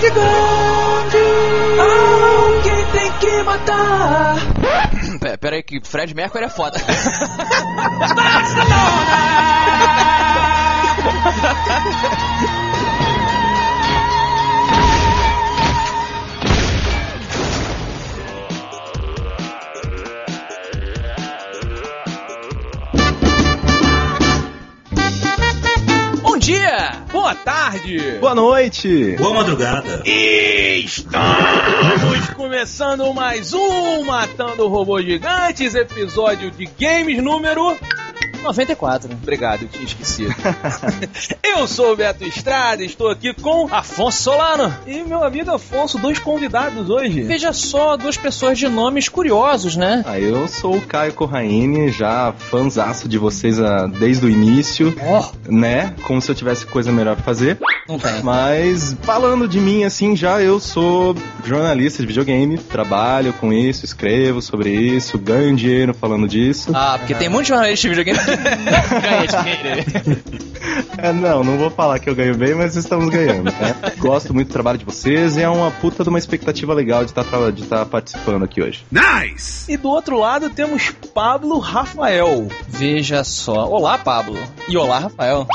gigante. Alguém tem que matar. Pera, pera aí que Fred Mercury é foda. tarde! Boa noite! Boa madrugada! Estamos começando mais um Matando Robôs Gigantes, episódio de games número 94. Obrigado, eu tinha esquecido. eu sou o Beto Estrada, estou aqui com Afonso Solano e meu amigo Afonso, dois convidados hoje. Veja só, duas pessoas de nomes curiosos, né? Ah, eu sou o Caio Corraine, já fãzaço de vocês ah, desde o início, Oh, né? Como se eu tivesse coisa melhor pra fazer. não tem. Mas falando de mim assim, já eu sou jornalista de videogame, trabalho com isso, escrevo sobre isso, ganho dinheiro falando disso. Ah, porque tem muitos jornalistas de videogame ganha dinheiro. É, não, não vou falar que eu ganho bem, mas estamos ganhando, né? Gosto muito do trabalho de vocês e é uma puta de uma expectativa legal de estar de estar participando aqui hoje. E do outro lado temos Pablo Rafael. Veja só. Olá, Pablo. E olá, Rafael.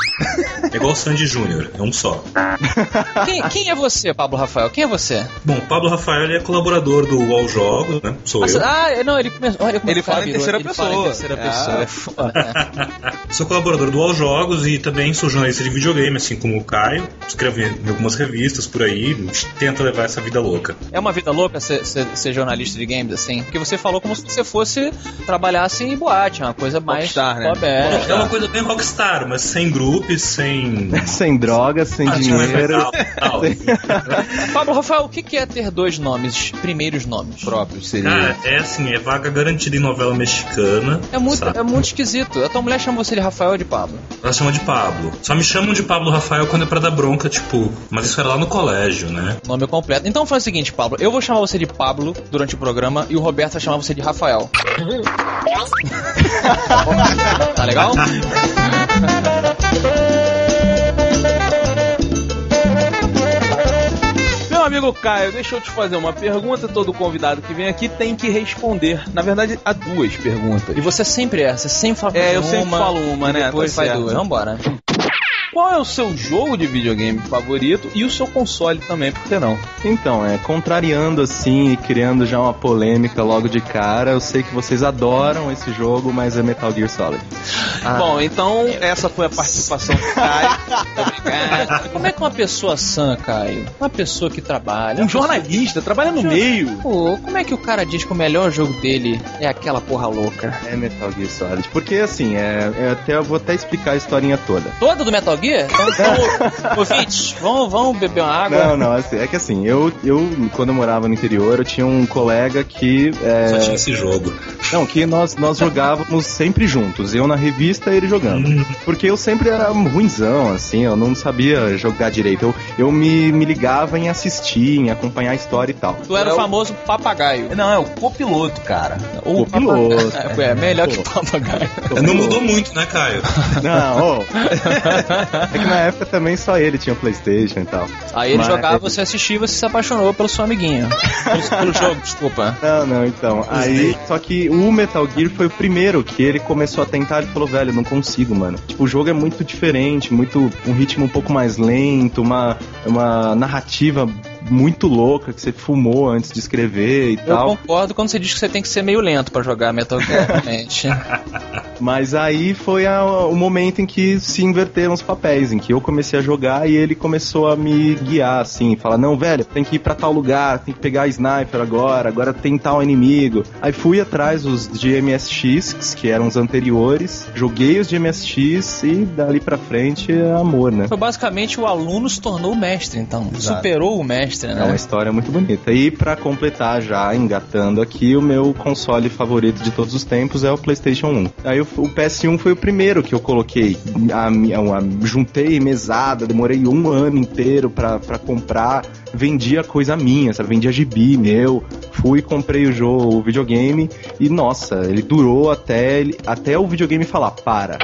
É igual o Sandy Júnior, é um só. Quem, quem é você, Pablo Rafael? Quem é você? Bom, o Pablo Rafael ele é colaborador do UOL Jogos, né? Sou eu. Ah, não, ele começou. Ele cara fala em terceira Ele fala em pessoa. terceira Ah. pessoa. É foda. Sou colaborador do UOL Jogos e também sou jornalista de videogame, assim como o Caio. Escrevo em algumas revistas por aí, tenta levar essa vida louca. É uma vida louca ser, ser- ser jornalista de games, assim? Porque você falou como se você fosse trabalhasse em boate, uma coisa mais. Rockstar, né? É. É uma coisa bem rockstar, mas sem grupos, sem... sem drogas, sem dinheiro. Tal, tal. Pablo Rafael, o que é ter dois nomes, primeiros nomes? Próprio seria. Cara, é assim, é vaga garantida em novela mexicana. É muito, sabe? é muito esquisito. A tua mulher chama você de Rafael ou de Pablo? Ela chama de Pablo. Só me chamam de Pablo Rafael quando é pra dar bronca, tipo. Mas isso era lá no colégio, né? Nome completo. Então faz o seguinte, Pablo. Eu vou chamar você de Pablo durante o programa e o Roberto vai chamar você de Rafael. tá legal? Meu amigo Caio, deixa eu te fazer uma pergunta. Todo convidado que vem aqui tem que responder. Na verdade, há duas perguntas. E você sempre é, você sempre fala É, eu uma, sempre falo uma, né? Depois Tá faz certo. duas. Vambora. Qual é o seu jogo de videogame favorito e o seu console também, por que não? Então, é, contrariando assim e criando já uma polêmica logo de cara, eu sei que vocês adoram esse jogo, mas é Metal Gear Solid. Bom, então essa foi a participação do Caio. Obrigado. Como é que uma pessoa sã, Caio? Uma pessoa que trabalha. Um jornalista, trabalha no meio. Pô, como é que o cara diz que o melhor jogo dele é aquela porra louca? É Metal Gear Solid. Porque assim, é, é até, eu vou até explicar a historinha toda. Toda do Metal Gear? Então, ouvintes, vamos, vamos beber uma água. Não, não, assim, é que assim, eu, eu, quando eu morava no interior, eu tinha um colega que. é, Só tinha esse jogo. Não, que nós, nós jogávamos sempre juntos. Eu na revista e ele jogando. Hum. Porque eu sempre era ruimzão, assim, eu não sabia jogar direito. Eu, eu me, me ligava em assistir, em acompanhar a história e tal. Tu era o famoso papagaio. Não, é o copiloto, cara. Ou Copiloto. papagaio. É, melhor que papagaio. Não mudou muito, né, Caio? Não, ô. É que na época também só ele tinha Playstation e tal. Aí ele Mas- jogava, você assistia e você se apaixonou pelo seu amiguinho. Pelo jogo, desculpa. Não, não, então. Aí, só que o Metal Gear foi o primeiro que ele começou a tentar e falou, velho, não consigo, mano. Tipo, o jogo é muito diferente, muito um ritmo um pouco mais lento, uma, uma narrativa muito louca que você fumou antes de escrever e Eu tal. concordo quando você diz que você tem que ser meio lento pra jogar Metal Gear, realmente. Mas aí foi a- o momento em que se inverteram os papéis, em que eu comecei a jogar e ele começou a me guiar, assim, falar, não, velho, tem que ir pra tal lugar, tem que pegar sniper agora, agora tem tal inimigo. Aí fui atrás dos de MSX, que eram os anteriores, joguei os de MSX e dali pra frente é amor, né? Foi basicamente o aluno se tornou o mestre, então. Superou o mestre, É uma né? história muito bonita. E pra completar já, engatando aqui, o meu console favorito de todos os tempos é o PlayStation 1. Aí o, o PS1 foi o primeiro que eu coloquei. A, minha- a- juntei mesada, demorei um ano inteiro pra comprar. Vendia coisa minha, sabe? Vendia gibi meu. Fui, comprei o jogo, o videogame. E nossa, ele durou até, até o videogame falar: para.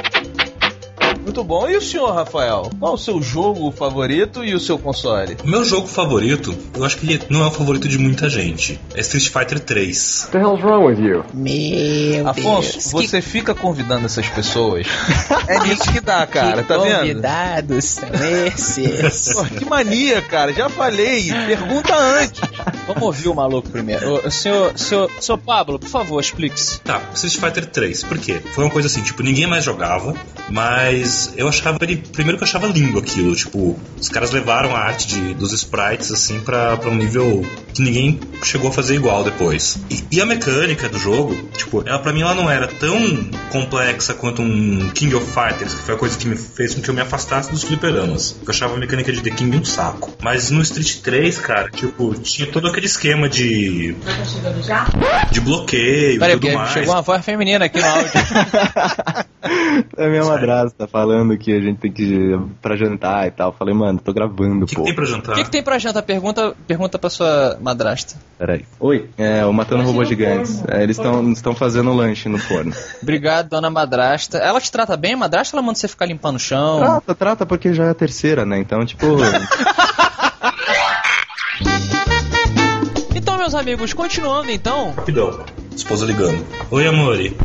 Muito bom. E o senhor, Rafael? Qual o seu jogo favorito e o seu console? O meu jogo favorito, eu acho que ele não é o favorito de muita gente. É Street Fighter 3. What the hell's wrong with you? Meu Afonso, Deus. você fica convidando essas pessoas. é nisso que dá, cara, que tá vendo? convidados são esses? Pô, que mania, cara. Já falei. Pergunta antes. Vamos ouvir o maluco primeiro. Ô, senhor, senhor, senhor Pablo, por favor, explique-se. Tá, Street Fighter 3. Por quê? Foi uma coisa assim, tipo, ninguém mais jogava, mas eu achava ele. Primeiro que eu achava lindo aquilo. Tipo, os caras levaram a arte de, dos sprites, assim, pra, pra um nível que ninguém chegou a fazer igual depois. E, e a mecânica do jogo, tipo, ela pra mim ela não era tão complexa quanto um King of Fighters, que foi a coisa que me fez com que eu me afastasse dos fliperamas. Eu achava a mecânica de The King um saco. Mas no Street 3, cara, tipo, tinha todo aquele esquema de. de bloqueio e tudo mais. chegou uma voz feminina aqui no áudio. É minha madrasta tá falando que a gente tem que ir pra jantar e tal. Falei, mano, tô gravando, O que, que pô. tem pra O jantar? que, que tem pra janta? Pergunta, pergunta pra sua madrasta. Peraí. Oi. É, o Matando Robôs Gigantes. É, eles estão fazendo lanche no forno. Obrigado, dona madrasta. Ela te trata bem, madrasta? Ela manda você ficar limpando o chão? Trata, trata, porque já é a terceira, né? Então, tipo. Então, meus amigos, continuando então. Rapidão. Esposa ligando. Oi, amore.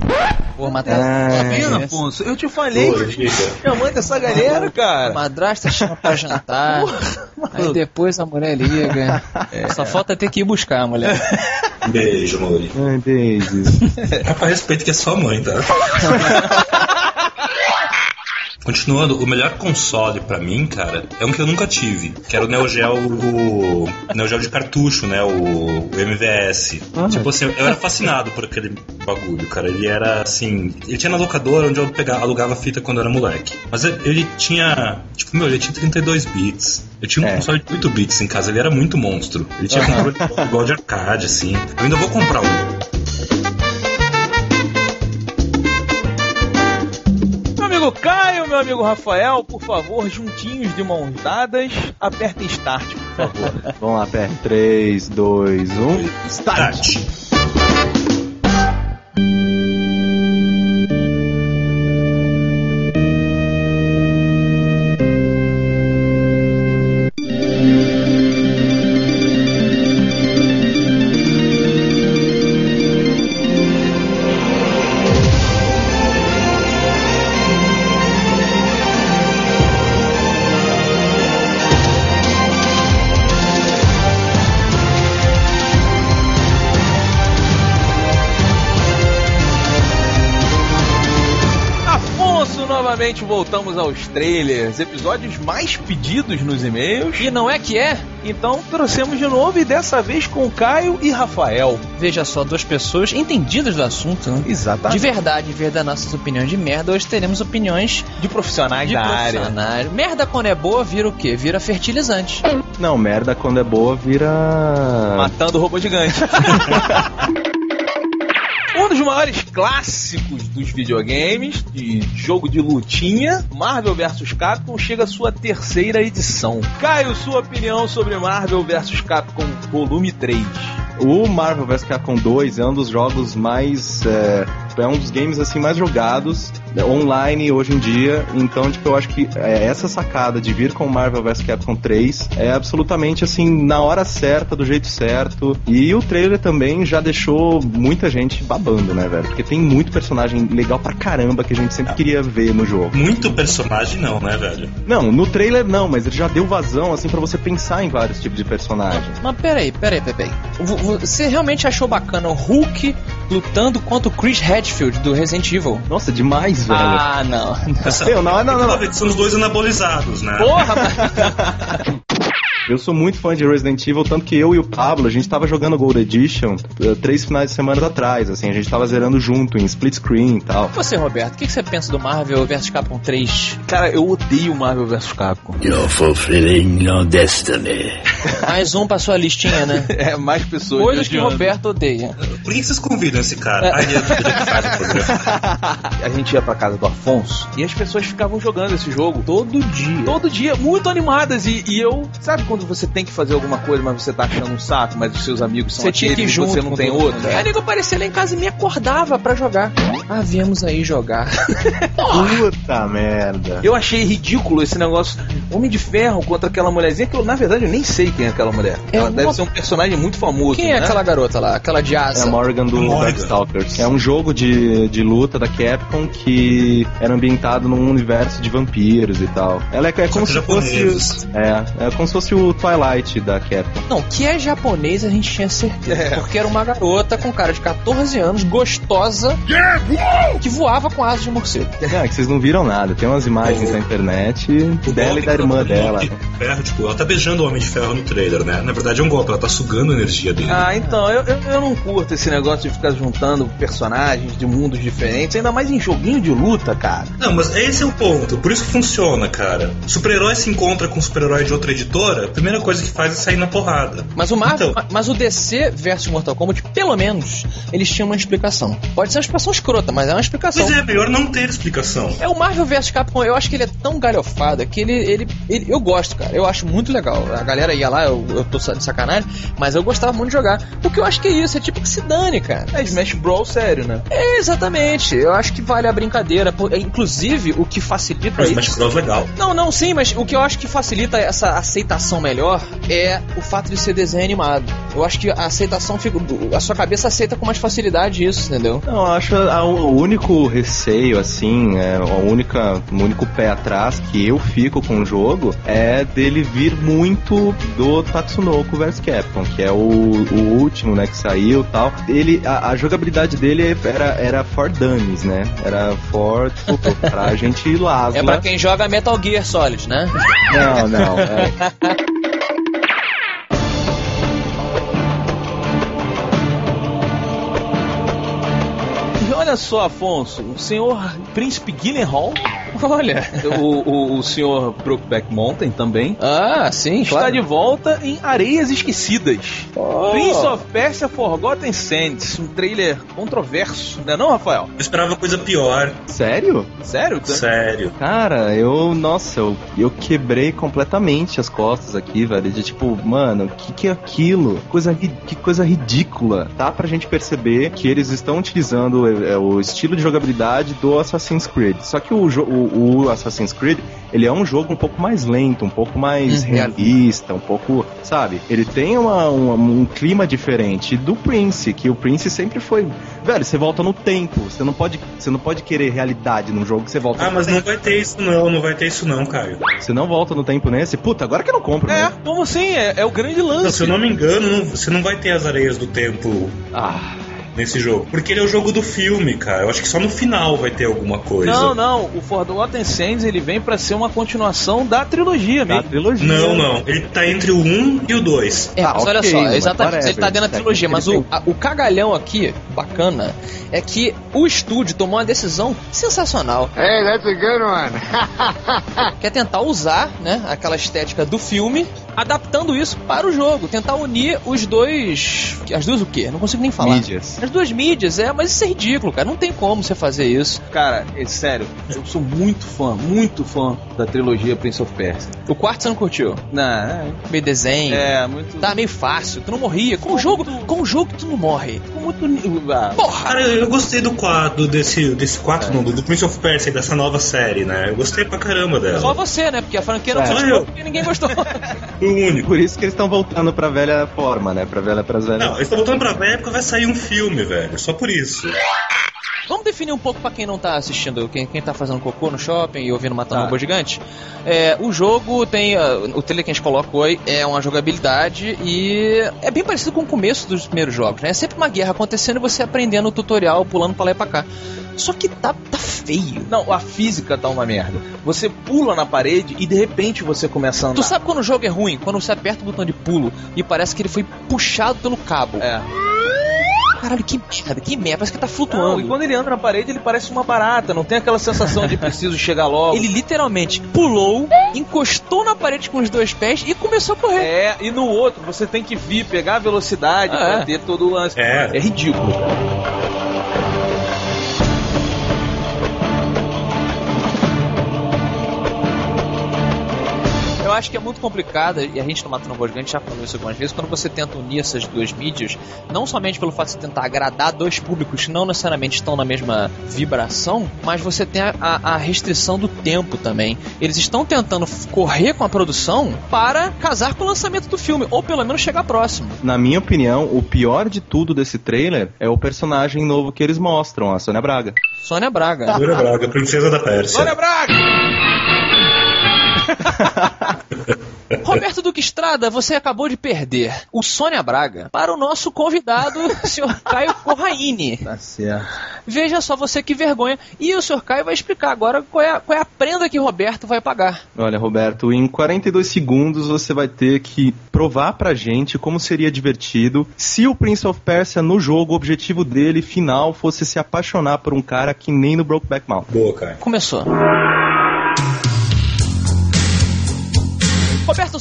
Pô, madrasta. Ah, Tá vendo, é. Afonso? Eu te falei. Oi, diga. Chamando essa galera, A cara. madrasta chama pra jantar. aí depois a mulher liga. Só falta ter que ir buscar a mulher. Beijo, amore. Ai, Daisy. Rapaz, respeito que é sua mãe, tá? Continuando, o melhor console pra mim, cara, é um que eu nunca tive, que era o Neo Geo, o Neo Geo de cartucho, né, o, o MVS. Tipo assim, eu era fascinado por aquele bagulho, cara. Ele era assim, ele tinha na locadora onde eu pegava, alugava fita quando eu era moleque. Mas ele- ele tinha, tipo, meu, ele tinha 32 bits. Eu tinha um É. console de 8 bits em casa, ele era muito monstro. Ele tinha controle igual de arcade, assim. Eu ainda vou comprar um. Caio, meu amigo Rafael, por favor, juntinhos de mãos dadas, apertem start, por favor. Vamos lá, PR. 3, 2, 1. Start. Novamente voltamos aos trailers, episódios mais pedidos nos e-mails. E não é que é? Então trouxemos de novo e dessa vez com Caio e Rafael. Veja só, duas pessoas entendidas do assunto, né? De Exatamente. verdade, em vez das nossas opiniões de merda, hoje teremos opiniões De profissionais de da área. profissionais. Merda quando é boa vira o quê? Vira fertilizante. Não, merda quando é boa vira. Matando o robô gigante. Dos maiores clássicos dos videogames, de jogo de lutinha, Marvel vs Capcom, chega à sua terceira edição. Caio, sua opinião sobre Marvel vs Capcom Volume 3. O Marvel vs Capcom 2 é um dos jogos mais. É, é um dos games assim mais jogados né, online hoje em dia. Então, tipo, eu acho que é, essa sacada de vir com o Marvel vs Capcom 3 é absolutamente assim, na hora certa, do jeito certo. E o trailer também já deixou muita gente babando, né, velho? Porque tem muito personagem legal pra caramba que a gente sempre queria ver no jogo. Muito personagem não, né, velho? Não, no trailer não, mas ele já deu vazão, assim, pra você pensar em vários tipos de personagens. Mas peraí, peraí, peraí. Você realmente achou bacana o Hulk lutando contra o Chris Redfield do Resident Evil? Nossa, demais, velho. Ah, não. Essa, Meu, não, não, não, não. São os dois anabolizados, né? Porra, mas... Eu sou muito fã de Resident Evil, tanto que eu e o Pablo, a gente tava jogando Gold Edition eh, três finais de semana atrás, assim, a gente tava zerando junto, em split screen e tal. Você, Roberto, o que que você pensa do Marvel vs Capcom 3? Cara, eu odeio Marvel vs Capcom. You're fulfilling your destiny. Mais um pra sua listinha, né? É, mais pessoas. Coisas que o. Roberto odeia. Por que vocês convidam esse cara? É ele é que faz o programa. A gente ia pra casa do Afonso e as pessoas ficavam jogando esse jogo todo dia. Todo dia, muito animadas. E, e eu, sabe, quando você tem que fazer alguma coisa, mas você tá achando um saco, mas os seus amigos são Você tinha que ir aqueles e junto você não tem outro? mundo. Aí nego aparecia lá em casa e me acordava pra jogar. Ah, viemos aí jogar. Puta merda. Eu achei ridículo esse negócio. Homem de Ferro contra aquela mulherzinha que eu, na verdade, eu nem sei quem é aquela mulher. É Ela uma- deve ser um personagem muito famoso. Quem é né? aquela garota lá? Aquela de É asa? a Morgan do. Darkstalkers. É um jogo de, de luta da Capcom que era ambientado num universo de vampiros e tal. Ela é, é como se japoneses. fosse. É, é como se fosse o Twilight da Capcom. Não, que é japonês a gente tinha certeza. Porque era uma garota com cara de 14 anos, gostosa, que voava com asas de morcego. É, que vocês não viram nada. Tem umas imagens na internet O dela e da irmã do dela. De Ferro, tipo, ela tá beijando o Homem de Ferro no trailer, né? Na verdade é um golpe, ela tá sugando a energia dele. Ah, então, eu, eu, eu não curto esse negócio de ficar juntando personagens de mundos diferentes, ainda mais em joguinho de luta, cara. Não, mas esse é o ponto. Por isso que funciona, cara. Super-herói se encontra com super-herói de outra editora, primeira coisa que faz é sair na porrada. Mas o Marvel, Então. mas o DC versus Mortal Kombat, pelo menos, eles tinham uma explicação. Pode ser uma explicação escrota, mas é uma explicação. Pois é, melhor não ter explicação. É o Marvel vs Capcom, eu acho que ele é tão galhofada que ele, ele, ele- Eu gosto, cara. Eu acho muito legal. A galera ia lá, eu, eu tô de sacanagem, mas eu gostava muito de jogar. Porque eu acho que é isso, é tipo que se dane, cara. É Smash Brawl sério, né? É, exatamente. Eu acho que vale a brincadeira. É, Inclusive, o que facilita Mas. Smash Bros legal. Não, não, sim, mas o que eu acho que facilita essa aceitação melhor é o fato de ser desenho animado. Eu acho que a aceitação fica. A sua cabeça aceita com mais facilidade isso, entendeu? Não, eu acho a- o único receio, assim, é, a única, o único pé atrás que eu fico com o jogo é dele vir muito do Tatsunoko vs Capcom, que é o, o último, né, que saiu e tal. Ele, a, a jogabilidade dele era, era for dummies, né? Era for, tipo, pra gente lasla. É pra quem joga Metal Gear Solid, né? Não, não. é- olha só, Afonso, o senhor Príncipe Gyllenhaal, Olha. o, o, o senhor Brokeback Mountain também, Ah, sim, está claro. de volta em Areias Esquecidas. Oh. Prince of Persia Forgotten Sands, um trailer controverso, não é não, Rafael? Eu esperava coisa pior. Sério? Sério? Sério. Cara, eu, nossa, eu, eu quebrei completamente as costas aqui, velho. De tipo, mano, o que, que é aquilo? Coisa, que coisa ridícula. Dá pra gente perceber que eles estão utilizando é, o estilo de jogabilidade do Assassin's Creed. Só que o, o, o Assassin's Creed, ele é um jogo um pouco mais lento, um pouco mais Uhum. realista, um pouco, sabe? Ele tem uma- uma- um clima diferente do Prince, que o Prince sempre foi. Velho, você volta no tempo. Você não pode, você não pode querer realidade num jogo que você volta Ah, no mas tempo. não vai ter isso não, não vai ter isso não, Caio. Você não volta no tempo nesse? Puta, agora que eu não compro, É, né? como assim? É, é o grande lance. Não, se eu não me engano, não- você não vai ter as areias do tempo Ah, nesse jogo. Porque ele é o jogo do filme, cara. Eu acho que só no final vai ter alguma coisa. Não, não, o Forgotten Sands ele vem pra ser uma continuação da trilogia da mesmo. trilogia. Não, não. Ele tá entre o 1 e o 2. É, Ah, mas olha ok, só, mas exatamente, whatever. ele tá dentro da trilogia, mas o, a- o cagalhão aqui, bacana, é que o estúdio tomou uma decisão sensacional. Hey, that's a good one. que é tentar usar, né, aquela estética do filme, adaptando isso para o jogo, tentar unir os dois, as duas o quê? Não consigo nem falar. Mídias. As duas mídias, é, mas isso é ridículo, cara, não tem como você fazer isso. Cara, é sério, eu sou muito fã, muito fã da trilogia Prince of Persia. O quarto você não curtiu? Não, Meio desenho. é, é muito. Tá meio fácil, tu não morria. Com o jogo, com o jogo tu não morre. muito. ah, Porra! Cara, eu gostei do quadro, desse, desse quadro, não, do, do Prince of Persia, dessa nova série, né? Eu gostei pra caramba dela. Só você, né? Porque a franquia não É. gostou, Eu. porque ninguém gostou. O único. Por isso que eles estão voltando pra velha forma, né? Pra velha, pras velhas. Não, eles estão voltando pra velha porque vai sair um filme, velho. Só por isso. Vamos definir um pouco pra quem não tá assistindo, quem, quem tá fazendo cocô no shopping e ouvindo Matando Tá. Robô Gigante. É, o jogo tem. ah, o trailer que a gente colocou aí é uma jogabilidade e é bem parecido com o começo dos primeiros jogos, né? É sempre uma guerra acontecendo e você aprendendo o tutorial, pulando pra lá e pra cá. Só que tá, tá feio. Não, a física tá uma merda. Você pula na parede e de repente você começa a andar. Tu sabe quando o jogo é ruim? Quando você aperta o botão de pulo e parece que ele foi puxado pelo cabo. É. Caralho, que merda, que merda, parece que tá Não, flutuando. e quando ele anda na parede, ele parece uma barata. Não tem aquela sensação de preciso chegar logo. Ele literalmente pulou, encostou na parede com os dois pés e começou a correr. É, e no outro você tem que vir, pegar a velocidade Ah, pra é. ter todo o lance. É. É ridículo, acho que é muito complicada, e a gente no Matando Gigante já falou isso algumas vezes, quando você tenta unir essas duas mídias, não somente pelo fato de você tentar agradar dois públicos que não necessariamente estão na mesma vibração, mas você tem a, a- a restrição do tempo também. Eles estão tentando correr com a produção para casar com o lançamento do filme, ou pelo menos chegar próximo. Na minha opinião, o pior de tudo desse trailer é o personagem novo que eles mostram, a Sônia Braga. Sônia Braga. Júlia Braga, princesa da Pérsia. Sônia Braga! Roberto Duque Estrada, você acabou de perder o Sônia Braga para o nosso convidado, senhor Caio Corraine. Tá certo. Veja só você que vergonha. E o senhor Caio vai explicar agora qual é, a- qual é a prenda que Roberto vai pagar. Olha, Roberto, em 42 segundos você vai ter que provar pra gente como seria divertido se o Prince of Persia no jogo, o objetivo dele final fosse se apaixonar por um cara que nem no Brokeback Mountain. Boa, cara. Começou.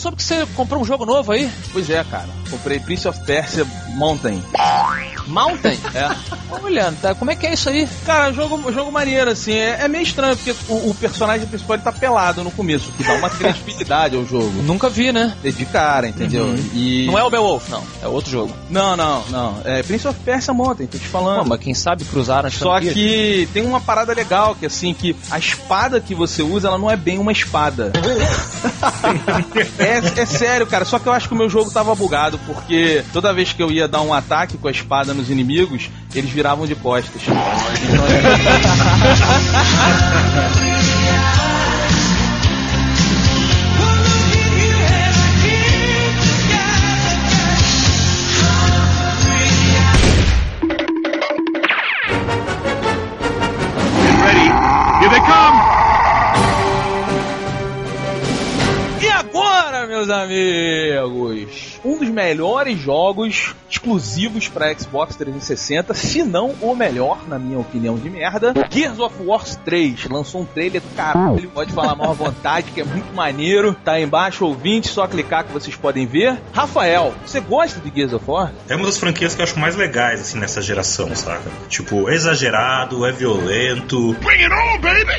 Soube que você comprou um jogo novo aí? Pois é, cara. Comprei Prince of Persia Mountain. Mountain? É. Olha, tá, como é que é isso aí? Cara, jogo, jogo maneiro, assim. É, é meio estranho, porque o, o personagem principal ele tá pelado no começo, que dá uma credibilidade ao jogo. Nunca vi, né? É de cara, entendeu? E... Não é o Beowulf, não. É outro jogo. Não, não, não. É Prince of Persia Mountain, tô te falando. Não, mas quem sabe cruzaram as Só que tem uma parada legal, que assim, que a espada que você usa, ela não é bem uma espada. é, é sério, cara. Só que eu acho que o meu jogo tava bugado, porque toda vez que eu ia dar um ataque com a espada nos inimigos, eles viravam de costas. Então, meus amigos, um dos melhores jogos exclusivos para Xbox 360, se não o melhor, na minha opinião de merda, Gears of War 3. Lançou um trailer do caralho, pode falar mal à vontade, que é muito maneiro. Tá aí embaixo, ouvinte, só clicar que vocês podem ver. Rafael, você gosta de Gears of War? É uma das franquias que eu acho mais legais, assim, nessa geração, saca? Tipo, é exagerado, é violento.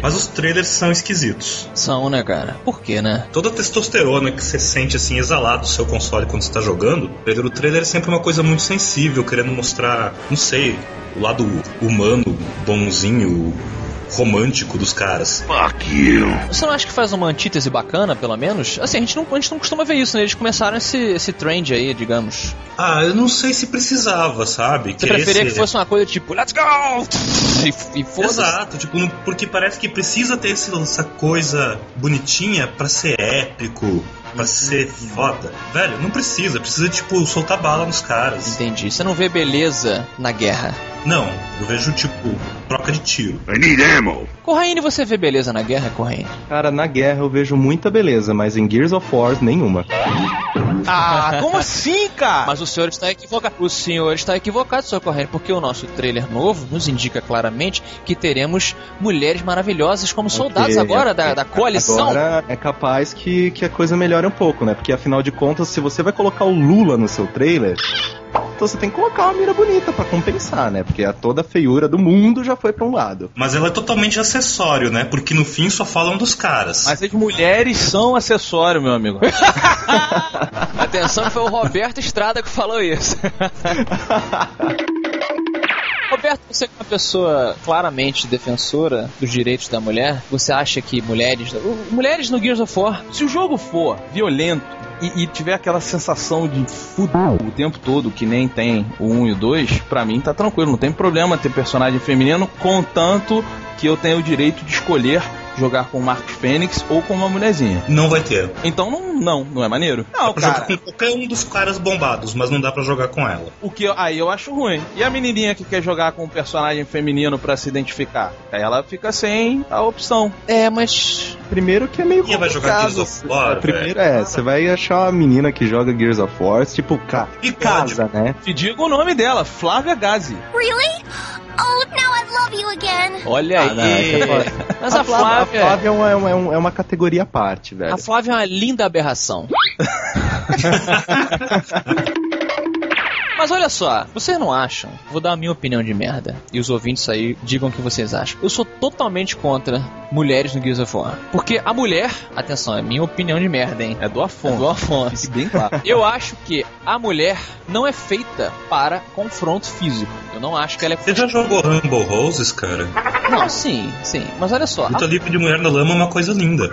Mas os trailers são esquisitos. São, né, cara? Por quê, né? Toda a testosterona que você sente, assim, exalado do seu console quando você tá jogando, o trailer, o trailer é sempre uma coisa muito sensível, querendo mostrar, não sei, o lado humano, bonzinho, romântico dos caras. Você não acha que faz uma antítese bacana, pelo menos? Assim, a gente não, a gente não costuma ver isso, né? Eles começaram esse, esse trend aí, digamos. Ah, eu não sei se precisava, sabe? Você preferia esse- que fosse uma coisa tipo, let's go! E, e. Exato, tipo, porque parece que precisa ter essa coisa bonitinha pra ser épico, ser foda. Velho, não precisa, precisa, tipo, soltar bala nos caras. Entendi. Você não vê beleza na guerra. Não, eu vejo, tipo, troca de tiro. Corraine, você vê beleza na guerra, Corraine? Cara, na guerra eu vejo muita beleza, mas em Gears of War nenhuma. Ah, como assim, cara? Mas o senhor está equivocado. O senhor está equivocado, senhor Corraine, porque o nosso trailer novo nos indica claramente que teremos mulheres maravilhosas como soldados Ok, agora ok. da, da coalição. Agora é capaz que, que a coisa melhore um pouco, né? Porque afinal de contas, se você vai colocar o Lula no seu trailer, então você tem que colocar uma mira bonita pra compensar, né? Porque a toda a feiura do mundo já foi pra um lado. Mas ela é totalmente acessório, né? Porque no fim só falam dos caras. Mas as mulheres são acessório, meu amigo. Atenção, foi o Roberto Estrada que falou isso. Roberto, você é uma pessoa claramente defensora dos direitos da mulher. Você acha que mulheres. Mulheres no Gears of War. Se o jogo for violento e, e tiver aquela sensação de fudeu o tempo todo, que nem tem o 1 e o 2, pra mim tá tranquilo, não tem problema ter personagem feminino, contanto que eu tenha o direito de escolher jogar com o Marcos Fênix ou com uma mulherzinha. Não vai ter. Então não, não, não é maneiro. Não, Dá pra jogar cara. com qualquer um dos caras bombados, mas não dá pra jogar com ela. O que eu- aí eu acho ruim. E a menininha que quer jogar com um personagem feminino pra se identificar? Aí ela fica sem a opção. É, mas. Primeiro que é meio E vai jogar complicado. Gears of War, Primeiro é, você vai achar uma menina que joga Gears of War, tipo, ca E casa, né? Te digo o nome dela, Flávia Gazi. Really? Oh, now I love you again. Olha Ah, não, aí. isso é. Mas a a Flávia, Flávia. a Flávia é, uma, é uma- é uma categoria à parte, velho. A Flávia é uma linda aberração. Mas olha só, vocês não acham? Vou dar a minha opinião de merda. E os ouvintes aí digam o que vocês acham. Eu sou totalmente contra mulheres no Gears of War. Porque a mulher, atenção, é minha opinião de merda, hein? É do É Afonso. do Afonso. Fique bem claro. Eu acho que a mulher não é feita para confronto físico. Eu não acho que ela é. Você já jogou Rumble Roses, cara? Não, sim, sim. Mas olha só. Luta livre de mulher na lama é uma coisa linda.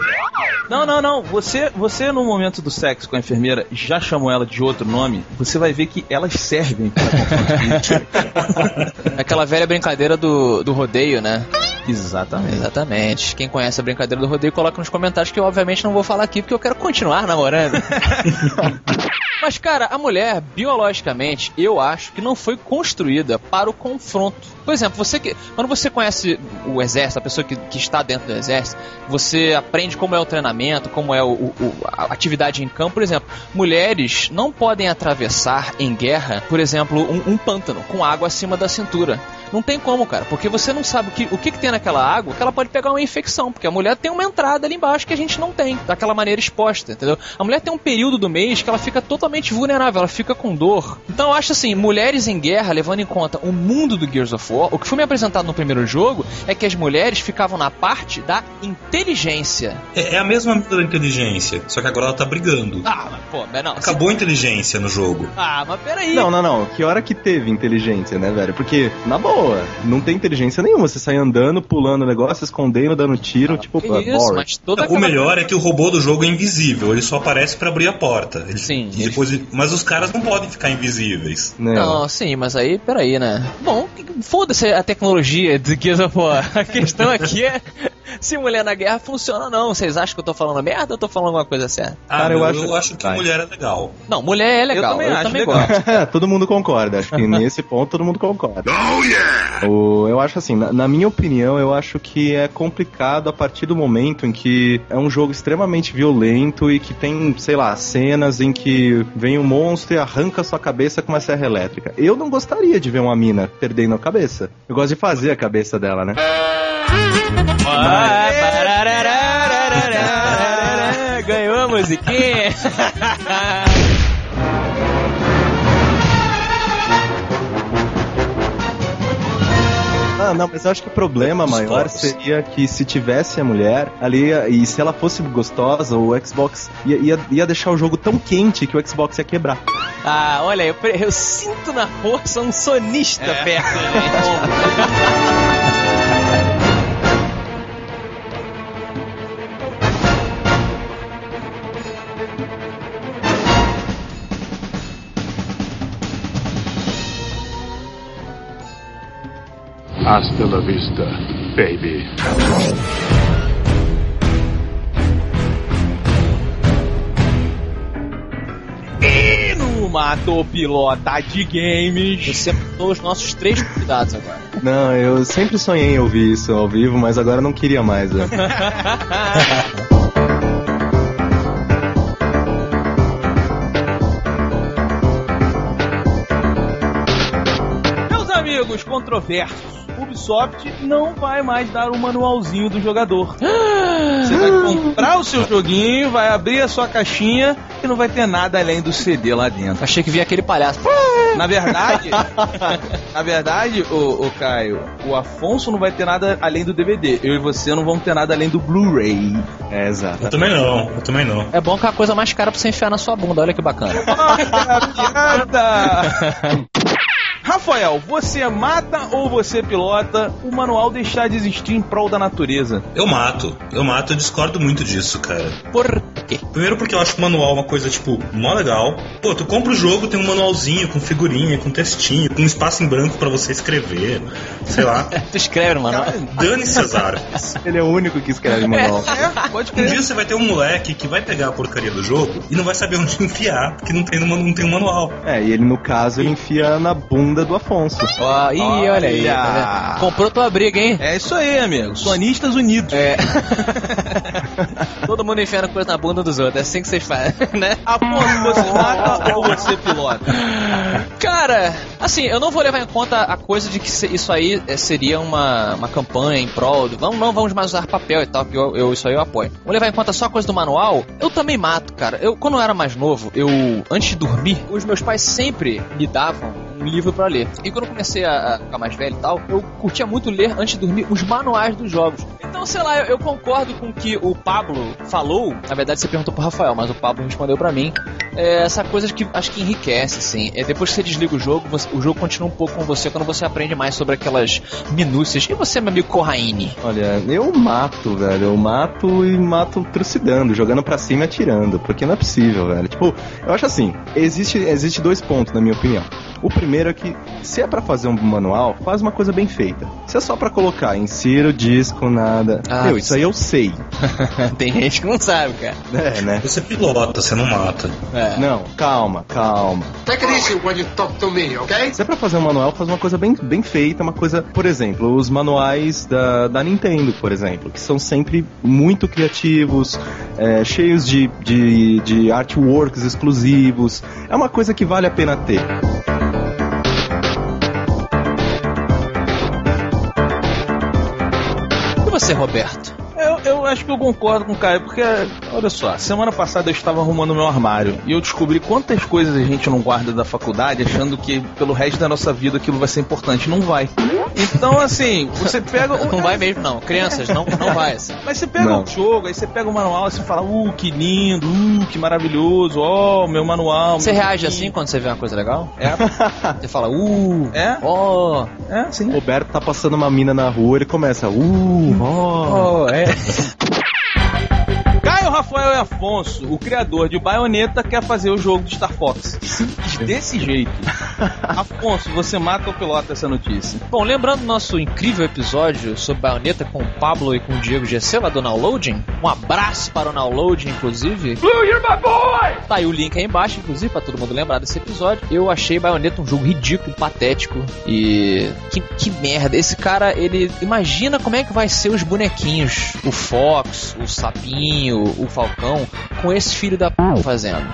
Não, não, não. Você, você no momento do sexo com a enfermeira já chamou ela de outro nome. Você vai ver que elas servem para confronto físico. Aquela velha brincadeira do, do rodeio, né? Exatamente. Exatamente. Quem conhece a brincadeira do rodeio, coloca nos comentários que eu obviamente não vou falar aqui porque eu quero continuar namorando. Mas, cara, a mulher, biologicamente, eu acho que não foi construída para o confronto. Por exemplo, você que. Quando você conhece o exército, a pessoa que, que está dentro do exército, você aprende como é o treinamento, como é o, o- a atividade em campo. Por exemplo, mulheres não podem atravessar em guerra, por exemplo, um, um pântano com água acima da cintura. Não tem como, cara, porque você não sabe o que, o que, que tem naquela água, que ela pode pegar uma infecção, porque a mulher tem uma entrada ali embaixo que a gente não tem, daquela maneira exposta, entendeu? A mulher tem um período do mês que ela fica totalmente vulnerável, ela fica com dor. Então eu acho assim, mulheres em guerra, levando em conta o mundo do Gears of War, o que foi me apresentado no primeiro jogo é que as mulheres ficavam na parte da inteligência. É, é a mesma da inteligência, só que agora ela tá brigando. Ah, mas pô, mas não. Acabou a inteligência no jogo. Ah, mas peraí. Não, não, não. Que hora que teve inteligência, né, velho? Porque, na boa, não tem inteligência nenhuma. Você sai andando, pulando o negócio, escondendo, dando tiro, tipo, Que uh, isso, boring. mas toda O aquela- melhor é que o robô do jogo é invisível, ele só aparece pra abrir a porta. Ele- Sim, e mas os caras não podem ficar invisíveis. Não. Não, sim, mas aí, peraí, né? Bom, foda-se a tecnologia de Gears of War. A questão aqui é se mulher na guerra funciona ou não. Vocês acham que eu tô falando merda ou eu tô falando alguma coisa certa? Ah, Cara, eu eu, acho- acho, que Vai. mulher é legal. Não, mulher é legal. também acho legal. gosto. todo mundo concorda. Acho que nesse ponto todo mundo concorda. O- eu acho assim, na, na minha opinião, eu acho que é complicado a partir do momento em que é um jogo extremamente violento e que tem, sei lá, cenas em que vem um monstro e arranca sua cabeça com uma serra elétrica. Eu não gostaria de ver uma mina perdendo a cabeça. Eu gosto de fazer a cabeça dela, né? Ganhou a musiquinha. Ah, não, mas eu acho que o problema Os maior corpos. seria que se tivesse a mulher ali e se ela fosse gostosa, o Xbox ia, ia, ia deixar o jogo tão quente que o Xbox ia quebrar. Ah, olha, eu, eu sinto na força um sonista perto da gente. Hasta la vista, baby. E no Matou Pilota de Games. Você matou os nossos três convidados agora. Não, eu sempre sonhei em ouvir isso ao vivo, mas agora não queria mais. né? Meus amigos controversos, Ubisoft não vai mais dar o manualzinho do jogador. Você vai comprar o seu joguinho, vai abrir a sua caixinha e não vai ter nada além do CD lá dentro. Achei que vinha aquele palhaço. Na verdade, na verdade, o, Caio, o Afonso não vai ter nada além do DVD. Eu e você não vamos ter nada além do Blu-ray. É, exato. Eu também não, eu também não. É bom que é a coisa mais cara pra você enfiar na sua bunda, olha que bacana. Olha a piada! Rafael, você mata ou você pilota o manual deixar de existir em prol da natureza? Eu mato, eu mato, eu discordo muito disso, cara. Por quê? Primeiro porque eu acho o manual uma coisa, tipo, mó legal. Pô, tu compra o jogo, tem um manualzinho, com figurinha, com textinho, com espaço em branco pra você escrever. Sei lá. Tu escreve, mano. Dane-se as árvores. Ele é o único que escreve manual. É, pode Um crer. dia você vai ter um moleque que vai pegar a porcaria do jogo e não vai saber onde enfiar, porque não tem, no não tem um manual. É, e ele, no caso, ele enfia na bunda do Afonso. Ó, ih, olha aí. Olha. tá vendo? Comprou tua briga, hein? É isso aí, amigo. Sonistas Unidos. É. Todo mundo enfiando coisa na bunda dos outros. É assim que vocês fazem, né? Afonso, você mata ou você pilota? Cara, assim, eu não vou levar em conta a coisa de que isso aí é, seria uma, uma campanha em prol do. Vamos, não vamos mais usar papel e tal, que eu, eu- isso aí eu apoio. Vou levar em conta só a coisa do manual. Eu também mato, cara. Eu, quando eu era mais novo, eu, antes de dormir, os meus pais sempre me davam um livro pra ler. E quando eu comecei a, ficar mais velho e tal, eu curtia muito ler antes de dormir os manuais dos jogos. Então, sei lá, eu, eu concordo com o que o Pablo falou. Na verdade, você perguntou pro Rafael, mas o Pablo respondeu pra mim. É essa coisa que acho que enriquece, assim. É depois que você desliga o jogo, você- o jogo continua um pouco com você quando você aprende mais sobre aquelas minúcias. E você, meu amigo Corraine? Olha, eu mato, velho. Eu mato e mato trucidando, jogando pra cima e atirando. Porque não é possível, velho. Tipo, eu acho assim, existe, existe dois pontos, na minha opinião. O primeiro é que, se é pra fazer um manual, faz uma coisa bem feita. Se é só pra colocar, insira o disco, nada. Ah, Meu, isso aí eu sei. Tem gente que não sabe, cara. É, né? Você pilota, você não mata. É. Não, calma, calma. Take it easy when you talk to me, okay? Se é pra fazer um manual, faz uma coisa bem, bem feita, uma coisa, por exemplo, os manuais da, da Nintendo, por exemplo, que são sempre muito criativos, é, cheios de, de, de artworks exclusivos. É uma coisa que vale a pena ter. Você, Roberto? Eu, eu acho que eu concordo com o Caio, porque, olha só, semana passada eu estava arrumando meu armário e eu descobri quantas coisas a gente não guarda da faculdade achando que pelo resto da nossa vida aquilo vai ser importante. Não vai. Então, assim, você pega. o- Não vai mesmo, não. Crianças, não, não vai. Assim. Mas você pega Não. o jogo, aí você pega o manual e você fala, uh, que lindo, uh, que maravilhoso, ó, meu manual. Você meu reage assim quando você vê uma coisa legal? É, Você fala, uh, É? ó. é, sim. O Roberto tá passando uma mina na rua, ele começa, uh, ó. Oh, é. Rafael Afonso, o criador de Bayonetta, quer fazer o jogo de Star Fox. Simples desse jeito. Afonso, você mata ou pilota essa notícia? Bom, lembrando nosso incrível episódio sobre baioneta com o Pablo e com o Diego GC lá do Downloading, um abraço para o Downloading, inclusive. Blue, you're my boy! Tá aí o link aí embaixo, inclusive, pra todo mundo lembrar desse episódio. Eu achei Bayonetta um jogo ridículo, patético e. Que, que merda. Esse cara, ele. Imagina como é que vai ser os bonequinhos. O Fox, o Sapinho, o Falcão, com esse filho da p fazendo.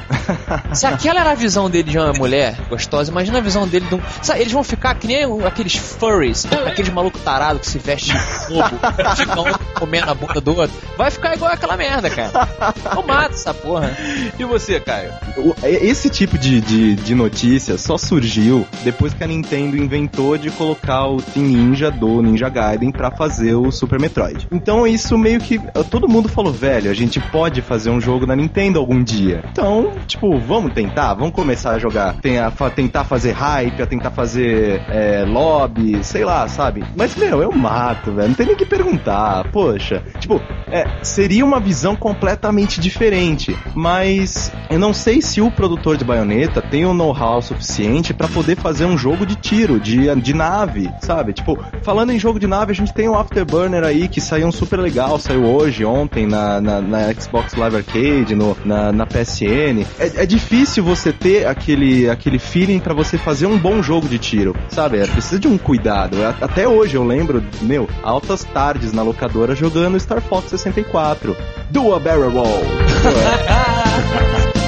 Se aquela era a visão dele de uma mulher gostosa, imagina a visão dele de um. Sabe, eles vão ficar que nem aqueles furries, aqueles maluco tarado que se veste de fogo, ficam um comendo a bunda do outro. Vai ficar igual aquela merda, cara. Eu mato essa porra. E você, Caio? O- Esse tipo de, de, de notícia só surgiu depois que a Nintendo inventou de colocar o Team Ninja do Ninja Gaiden pra fazer o Super Metroid. Então isso meio que todo mundo falou, velho, a gente pode fazer um jogo na Nintendo algum dia. Então, tipo, vamos tentar, vamos começar a jogar, tem a, fa- tentar fazer hype, a tentar fazer é, lobby, sei lá, sabe? Mas meu, eu mato, velho, não tem nem que perguntar. Poxa, tipo, é, seria uma visão completamente diferente, mas eu não sei se o produtor de baioneta tem o know-how suficiente pra poder fazer um jogo de tiro, de, de nave, sabe? Tipo, falando em jogo de nave, a gente tem o Afterburner aí que saiu um super legal, saiu hoje, ontem na, na, na Xbox Live Arcade, no, na, na PSN. É, é difícil você ter aquele, aquele feeling pra você fazer um bom jogo de tiro, sabe? É, precisa de um cuidado. A- Até hoje eu lembro, meu, altas tardes na locadora jogando Star Fox 64. Do a Barrel Roll.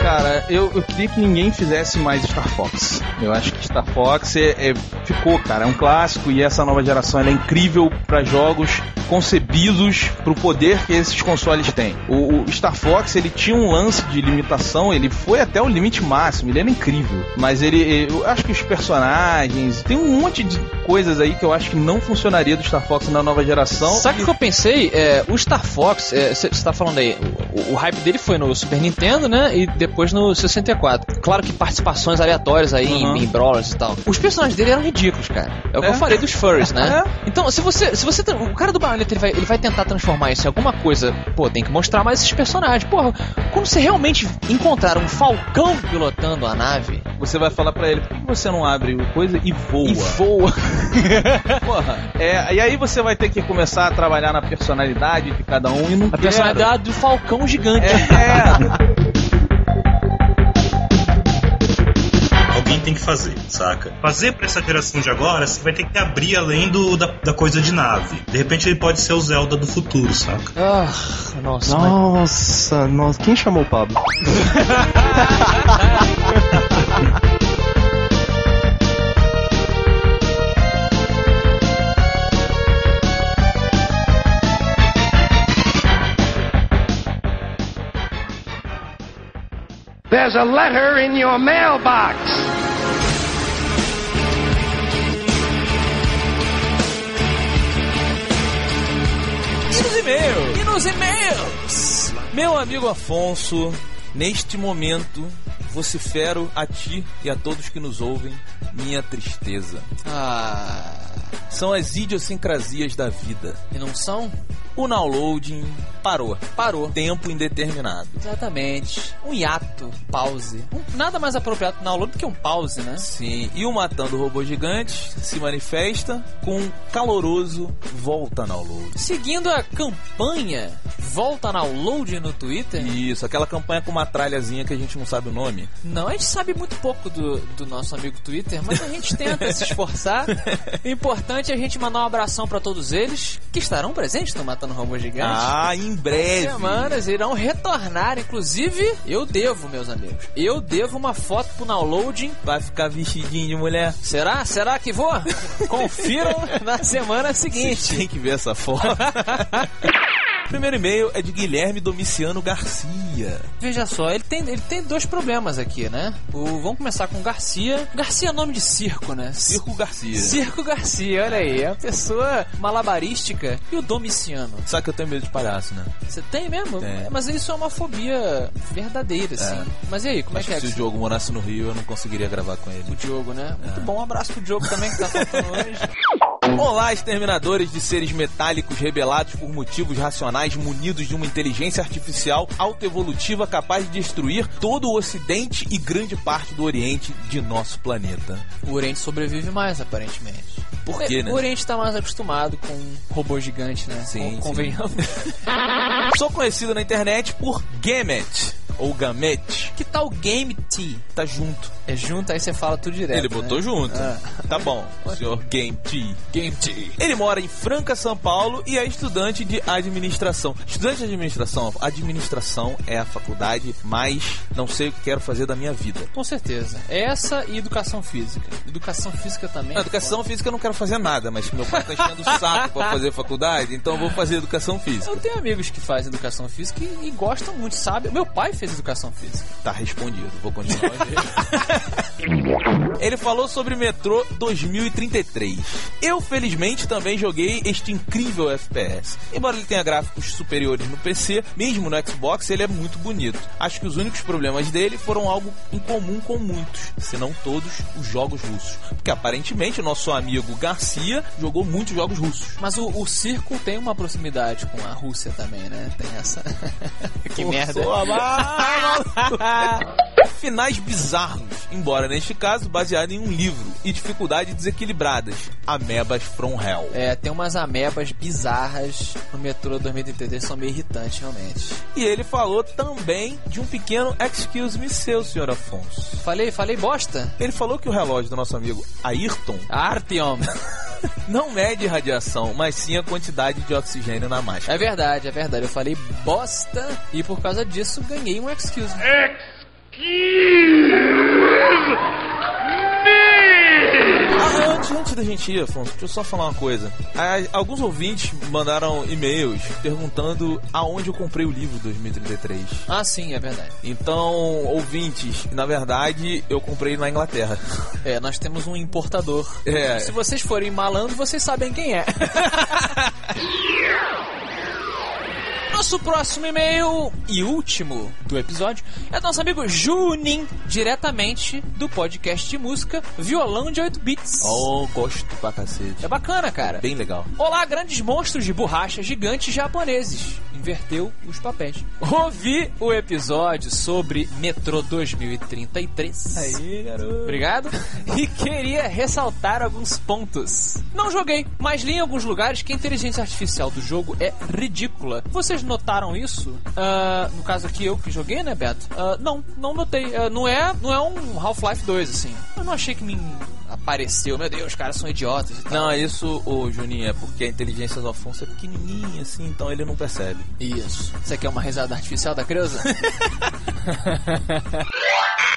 Cara, eu, eu queria que ninguém fizesse mais Star Fox. Eu acho que Star Fox é, é- ficou, cara, é um clássico e essa nova geração é incrível para jogos concebidos pro poder que esses consoles têm. O, o Star Fox ele tinha um lance de limitação, ele foi até o limite máximo, ele era incrível. Mas ele, eu acho que os personagens, tem um monte de coisas aí que eu acho que não funcionaria do Star Fox na nova geração. Sabe o que eu pensei? É, o Star Fox, você tá falando aí, o, o hype dele foi no Super Nintendo, né? E depois no 64. Claro que participações aleatórias aí Uhum. em, em Brawlers e tal. Os personagens dele eram ridículos, cara. É o que É? eu falei dos furries, né? É. Então, se você. Se você. O cara do Ele vai, ele vai tentar transformar isso em alguma coisa. Pô, tem que mostrar mais esses personagens. Porra, quando você realmente encontrar um falcão pilotando a nave Você vai falar pra ele, por que você não abre o coisa e voa? e voa. Porra, é, e aí você vai ter que começar a trabalhar na personalidade de cada um e não A personalidade do falcão gigante. É, Alguém tem que fazer, saca? Fazer pra essa geração de agora, você vai ter que abrir além do, da, da coisa de nave. De repente ele pode ser o Zelda do futuro, saca? Ah, nossa, mas- Nossa, nossa, quem chamou o Pablo? There's a letter in your mailbox. E-mails? E nos e-mails? Meu amigo Afonso, neste momento vocifero a ti e a todos que nos ouvem minha tristeza. Ah. São as idiosincrasias da vida. E não são? O downloading parou. Parou. Tempo indeterminado. Exatamente. Um hiato, pause. Um, nada mais apropriado pro download do que um pause, né? Sim. E o Matando Robô Gigante se manifesta com um caloroso volta download. Seguindo a campanha Volta download no Twitter. Isso, aquela campanha com uma tralhazinha que a gente não sabe o nome. Não, a gente sabe muito pouco do, do nosso amigo Twitter, mas a gente tenta se esforçar. O importante é a gente mandar um abração para todos eles que estarão presentes no Matando Robô Gigante. Ah, em breve. Semanas irão retornar. Inclusive, eu devo, meus amigos. Eu devo uma foto pro downloading. Vai ficar vestidinho de mulher. Será? Será que vou? Confiram na semana seguinte. Vocês tem que ver essa foto. Primeiro e-mail é de Guilherme Domiciano Garcia. Veja só, ele tem, ele tem dois problemas aqui, né? O, vamos começar com Garcia. Garcia é nome de circo, né? Circo Garcia. Circo Garcia, olha aí. É uma pessoa malabarística. E o Domiciano? Sabe que eu tenho medo de palhaço, né? Você tem mesmo? É. Mas isso é uma fobia verdadeira, assim. É. Mas e aí, como Acho é que é? se o Diogo morasse no Rio, eu não conseguiria gravar com ele. O Diogo, né? Muito bom, um abraço pro Diogo também que tá faltando hoje. Olá, exterminadores de seres metálicos rebelados por motivos racionais, munidos de uma inteligência artificial autoevolutiva capaz de destruir todo o Ocidente e grande parte do Oriente de nosso planeta. O Oriente sobrevive mais, aparentemente. Por quê, né? O Oriente tá mais acostumado com um robô gigante, né? Sim, Com- Convenhamos. Sou conhecido na internet por Gamet, ou Gamet. que tal Game T? Tá junto. É junto, aí você fala tudo direto. Ele botou né? junto. Ah. Tá bom, senhor Game T. Game T. Ele mora em Franca, São Paulo e é estudante de administração. Estudante de administração, administração é a faculdade mais não sei o que quero fazer da minha vida. Com certeza. Essa e educação física. Educação física também. Na educação física eu não quero fazer nada, mas meu pai tá enchendo o saco pra fazer faculdade, então eu vou fazer educação física. Eu tenho amigos que fazem educação física e, e gostam muito, sabe? Meu pai fez educação física. Tá respondido, vou continuar. Ele falou sobre Metrô 2033. Eu, felizmente, também joguei este incrível FPS. Embora ele tenha gráficos superiores no PC, mesmo no Xbox, ele é muito bonito. Acho que os únicos problemas dele foram algo em comum com muitos, se não todos, os jogos russos. Porque aparentemente o nosso amigo Garcia jogou muitos jogos russos. Mas o, o circo tem uma proximidade com a Rússia também, né? Tem essa. que merda. Finais bizarros, embora neste caso baseado em um livro, e dificuldades desequilibradas. Amebas from Hell. É, tem umas amebas bizarras no metrô 2033, são meio irritantes, realmente. E ele falou também de um pequeno excuse me seu, senhor Afonso. Falei, falei bosta? Ele falou que o relógio do nosso amigo Ayrton Artyom. não mede radiação, mas sim a quantidade de oxigênio na máscara. É verdade, é verdade. Eu falei bosta e por causa disso ganhei um excuse. Ah, antes, antes da gente ir, Afonso, deixa eu só falar uma coisa. Alguns ouvintes mandaram e-mails perguntando aonde eu comprei o livro 2033. Ah, sim, é verdade. Então, ouvintes, na verdade, eu comprei na Inglaterra. É, nós temos um importador. É. Se vocês forem malandro, vocês sabem quem é. Nosso próximo e-mail e último do episódio é do nosso amigo Junin, diretamente do podcast de música Violão de 8 Bits. Oh, gosto pra cacete. É bacana, cara. Bem legal. Olá, grandes monstros de borracha gigantes japoneses. Inverteu os papéis. Ouvi o episódio sobre Metrô 2033. Aí, garoto. Obrigado. E queria ressaltar alguns pontos. Não joguei, mas li em alguns lugares que a inteligência artificial do jogo é ridícula. Vocês notaram isso? Ah, no caso aqui, eu que joguei, né, Beto? Ah, não, não notei. Ah, não, é, não é um Half-Life 2, assim. Eu não achei que me apareceu. Meu Deus, os caras são idiotas. Não, isso, ô Juninho, é porque a inteligência do Afonso é pequenininha, assim, então ele não percebe. Isso. Você quer uma risada artificial da Creuza?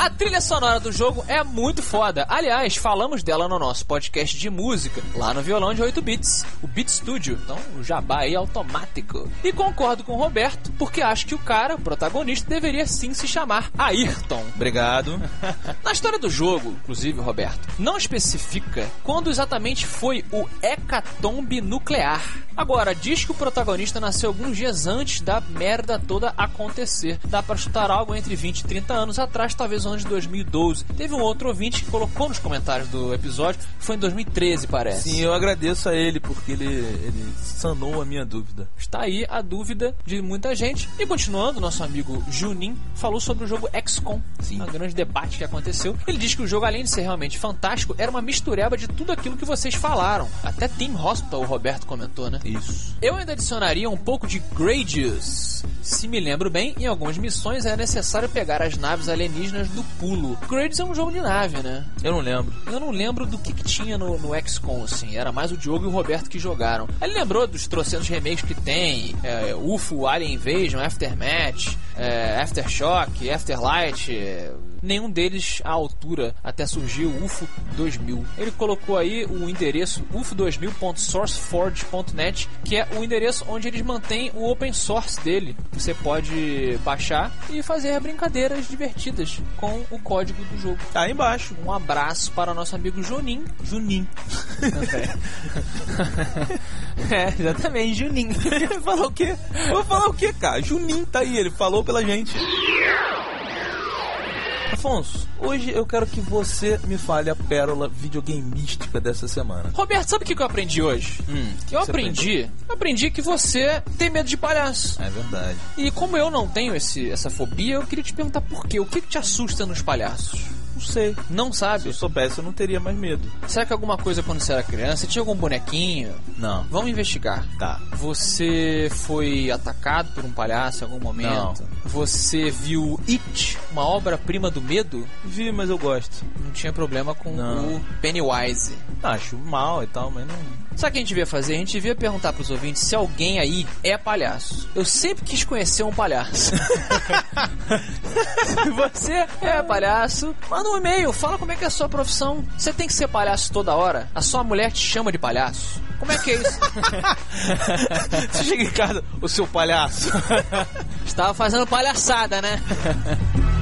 A trilha sonora do jogo é muito foda. Aliás, falamos dela no nosso podcast de música, lá no Violão de 8 Bits, o Beat Studio. Então, o jabá aí automático. E concordo com o Roberto, porque acho que o cara, o protagonista, deveria sim se chamar Ayrton. Obrigado. Na história do jogo, inclusive, Roberto, não especifica quando exatamente foi o hecatombe nuclear. Agora, diz que o protagonista nasceu alguns dias antes da merda toda acontecer. Dá pra chutar algo entre 20 e 30 anos atrás, talvez no de 2012. Teve um outro ouvinte que colocou nos comentários do episódio, foi em 2013, parece. Sim, eu agradeço a ele porque ele, ele sanou a minha dúvida. Está aí a dúvida de muita gente. E continuando, nosso amigo Junin falou sobre o jogo XCOM. Sim. Um grande debate que aconteceu. Ele diz que o jogo, além de ser realmente fantástico, era uma mistureba de tudo aquilo que vocês falaram. Até Team Hospital, o Roberto comentou, né? Isso. Eu ainda adicionaria um pouco de Gradius. Se me lembro bem, em algumas missões é necessário pegar as naves alienígenas do pulo. Gradius é um jogo de nave, né? Eu não lembro. Eu não lembro do que, que tinha no, no XCOM, assim. Era mais o Diogo e o Roberto que jogaram. Ele lembrou dos trocentos remakes que tem: é, UFO, Alien Invasion, Aftermath, é, Aftershock, Afterlight. É, nenhum deles à altura até surgir o UFO 2000. Ele colocou aí o endereço ufo2000.sourceforge.net, que é o endereço onde eles mantêm o open source dele. Você pode baixar e fazer brincadeiras divertidas com o código do jogo. Tá aí embaixo. Um abraço para o nosso amigo Junin. Junin. é, exatamente, Junin. falou o quê? Vou falar o quê, cara? Junin tá aí, ele falou pela gente. Afonso, hoje eu quero que você me fale a pérola videogameística dessa semana. Roberto, sabe o que eu aprendi hoje? Hum, eu aprendi, eu aprendi que você tem medo de palhaço. É verdade. E como eu não tenho esse, essa fobia, eu queria te perguntar por quê? O que, que te assusta nos palhaços? Não sei. Não sabe? Se eu soubesse, eu não teria mais medo. Será que alguma coisa quando você era criança? Você tinha algum bonequinho? Não. Vamos investigar. Tá. Você foi atacado por um palhaço em algum momento? Não. Você viu It, uma obra-prima do medo? Vi, mas eu gosto. Não tinha problema com Não. o Pennywise. Acho mal e tal, mas não. Sabe o que a gente devia fazer? A gente devia perguntar pros ouvintes se alguém aí é palhaço. Eu sempre quis conhecer um palhaço. se você é palhaço, manda um e-mail, fala como é que é a sua profissão. Você tem que ser palhaço toda hora? A sua mulher te chama de palhaço? Como é que é isso? Você chega em casa, o seu palhaço. Estava fazendo palhaçada, né?